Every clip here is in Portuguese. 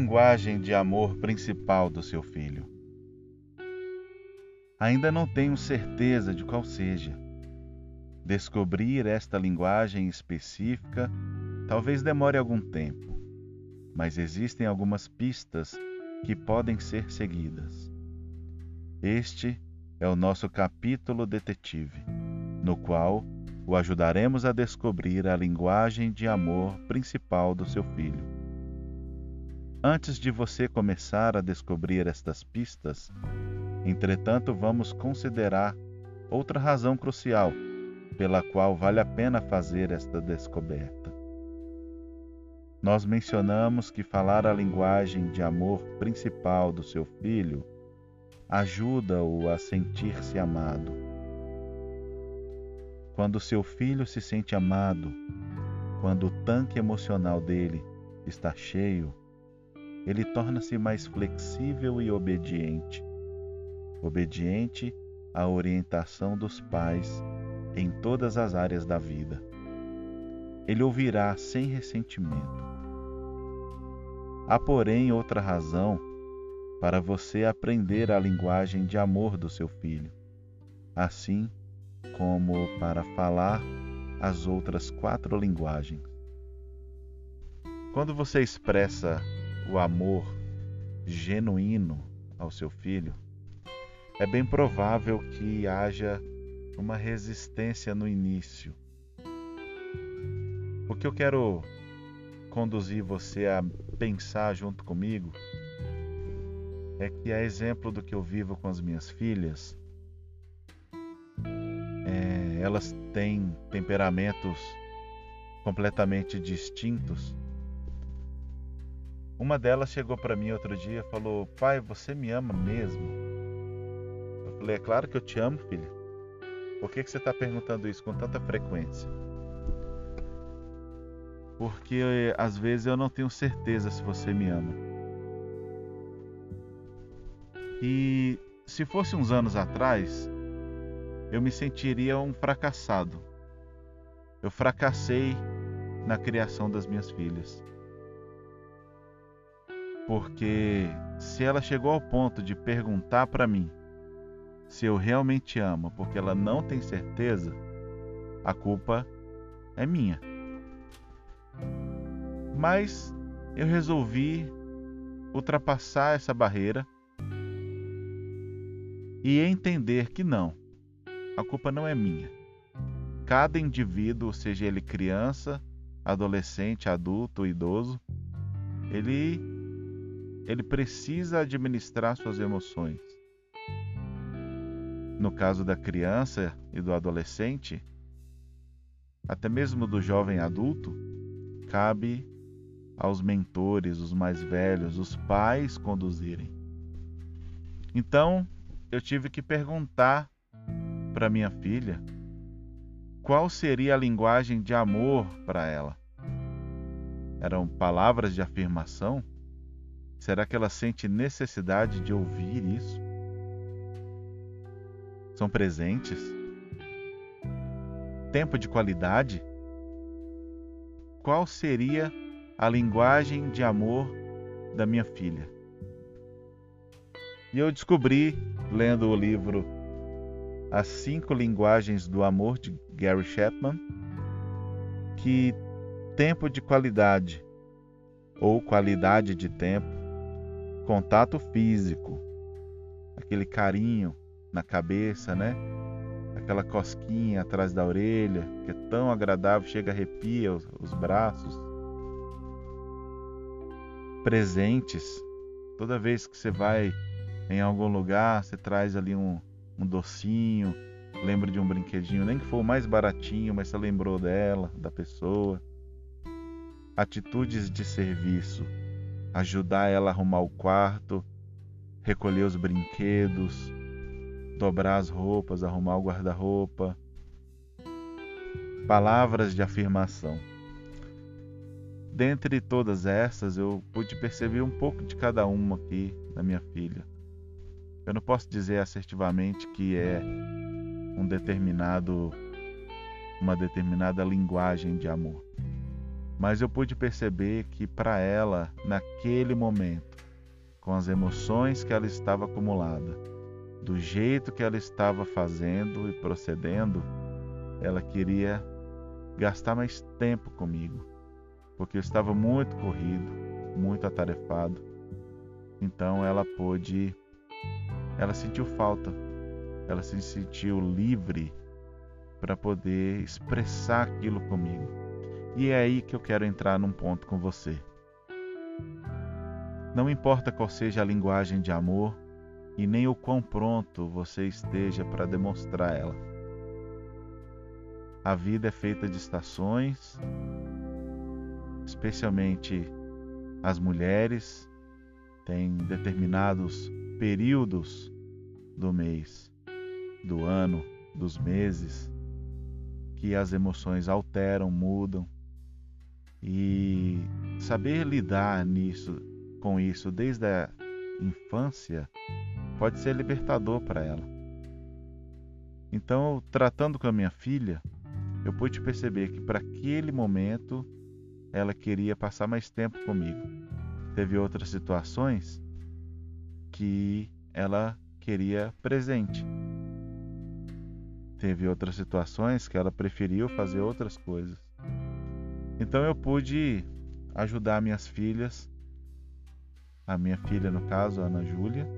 linguagem de amor principal do seu filho? Ainda não tenho certeza de qual seja. Descobrir esta linguagem específica talvez demore algum tempo, mas existem algumas pistas que podem ser seguidas. Este é o nosso capítulo detetive, no qual o ajudaremos a descobrir a linguagem de amor principal do seu filho. Antes de você começar a descobrir estas pistas, entretanto, vamos considerar outra razão crucial pela qual vale a pena fazer esta descoberta. Nós mencionamos que falar a linguagem de amor principal do seu filho ajuda-o a sentir-se amado. Quando seu filho se sente amado, quando o tanque emocional dele está cheio, ele torna-se mais flexível e obediente. Obediente à orientação dos pais em todas as áreas da vida. Ele ouvirá sem ressentimento. Há, porém, outra razão para você aprender a linguagem de amor do seu filho, assim como para falar as outras quatro linguagens. Quando você expressa o amor genuíno ao seu filho, é bem provável que haja uma resistência no início. O que eu quero conduzir você a pensar junto comigo é que, a exemplo do que eu vivo com as minhas filhas, é, elas têm temperamentos completamente distintos. Uma delas chegou para mim outro dia e falou: Pai, você me ama mesmo? Eu falei: É claro que eu te amo, filha. Por que, que você está perguntando isso com tanta frequência? Porque às vezes eu não tenho certeza se você me ama. E se fosse uns anos atrás, eu me sentiria um fracassado. Eu fracassei na criação das minhas filhas. Porque se ela chegou ao ponto de perguntar para mim se eu realmente amo, porque ela não tem certeza, a culpa é minha. Mas eu resolvi ultrapassar essa barreira e entender que não, a culpa não é minha. Cada indivíduo, seja ele criança, adolescente, adulto, idoso, ele ele precisa administrar suas emoções. No caso da criança e do adolescente, até mesmo do jovem adulto, cabe aos mentores, os mais velhos, os pais conduzirem. Então, eu tive que perguntar para minha filha qual seria a linguagem de amor para ela. Eram palavras de afirmação? Será que ela sente necessidade de ouvir isso? São presentes? Tempo de qualidade? Qual seria a linguagem de amor da minha filha? E eu descobri, lendo o livro As Cinco Linguagens do Amor, de Gary Chapman, que tempo de qualidade, ou qualidade de tempo, contato físico, aquele carinho na cabeça, né? Aquela cosquinha atrás da orelha, que é tão agradável, chega arrepia os, os braços. Presentes, toda vez que você vai em algum lugar, você traz ali um, um docinho, lembra de um brinquedinho, nem que for o mais baratinho, mas você lembrou dela, da pessoa. Atitudes de serviço, ajudar ela a arrumar o quarto, recolher os brinquedos, dobrar as roupas, arrumar o guarda-roupa. Palavras de afirmação. Dentre todas essas, eu pude perceber um pouco de cada uma aqui na minha filha. Eu não posso dizer assertivamente que é um determinado uma determinada linguagem de amor. Mas eu pude perceber que para ela, naquele momento, com as emoções que ela estava acumulada, do jeito que ela estava fazendo e procedendo, ela queria gastar mais tempo comigo, porque eu estava muito corrido, muito atarefado. Então ela pôde, ela sentiu falta, ela se sentiu livre para poder expressar aquilo comigo. E é aí que eu quero entrar num ponto com você. Não importa qual seja a linguagem de amor e nem o quão pronto você esteja para demonstrar ela. A vida é feita de estações, especialmente as mulheres têm determinados períodos do mês, do ano, dos meses, que as emoções alteram, mudam. E saber lidar nisso, com isso desde a infância pode ser libertador para ela. Então, tratando com a minha filha, eu pude perceber que para aquele momento ela queria passar mais tempo comigo. Teve outras situações que ela queria presente. Teve outras situações que ela preferiu fazer outras coisas. Então eu pude ajudar minhas filhas, a minha filha no caso, a Ana Júlia,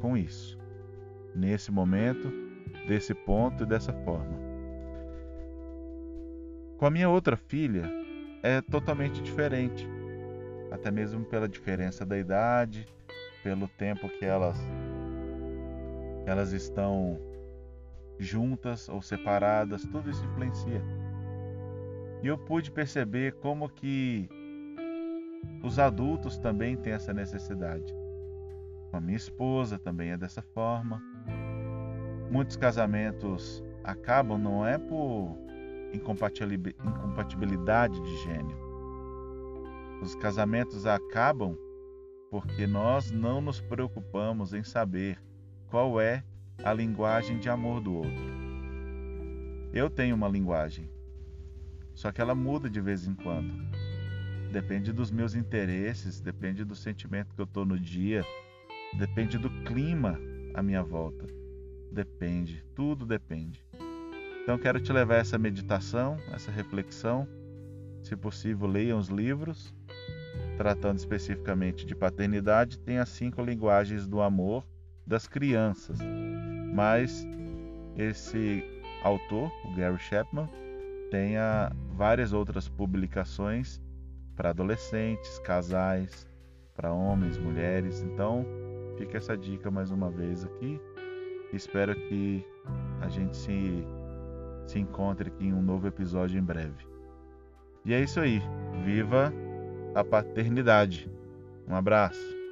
com isso. Nesse momento, desse ponto e dessa forma. Com a minha outra filha é totalmente diferente, até mesmo pela diferença da idade, pelo tempo que elas elas estão juntas ou separadas, tudo isso influencia. E eu pude perceber como que os adultos também têm essa necessidade. A minha esposa também é dessa forma. Muitos casamentos acabam não é por incompatibilidade de gênero. Os casamentos acabam porque nós não nos preocupamos em saber qual é a linguagem de amor do outro. Eu tenho uma linguagem, só que ela muda de vez em quando. Depende dos meus interesses, depende do sentimento que eu estou no dia, depende do clima à minha volta. Depende, tudo depende. Então quero te levar essa meditação, essa reflexão. Se possível, leia os livros. Tratando especificamente de paternidade, tem as cinco linguagens do amor das crianças. Mas esse autor, o Gary Chapman, tem várias outras publicações para adolescentes, casais, para homens, mulheres. Então, fica essa dica mais uma vez aqui. Espero que a gente se se encontre aqui em um novo episódio em breve. E é isso aí. Viva a paternidade. Um abraço.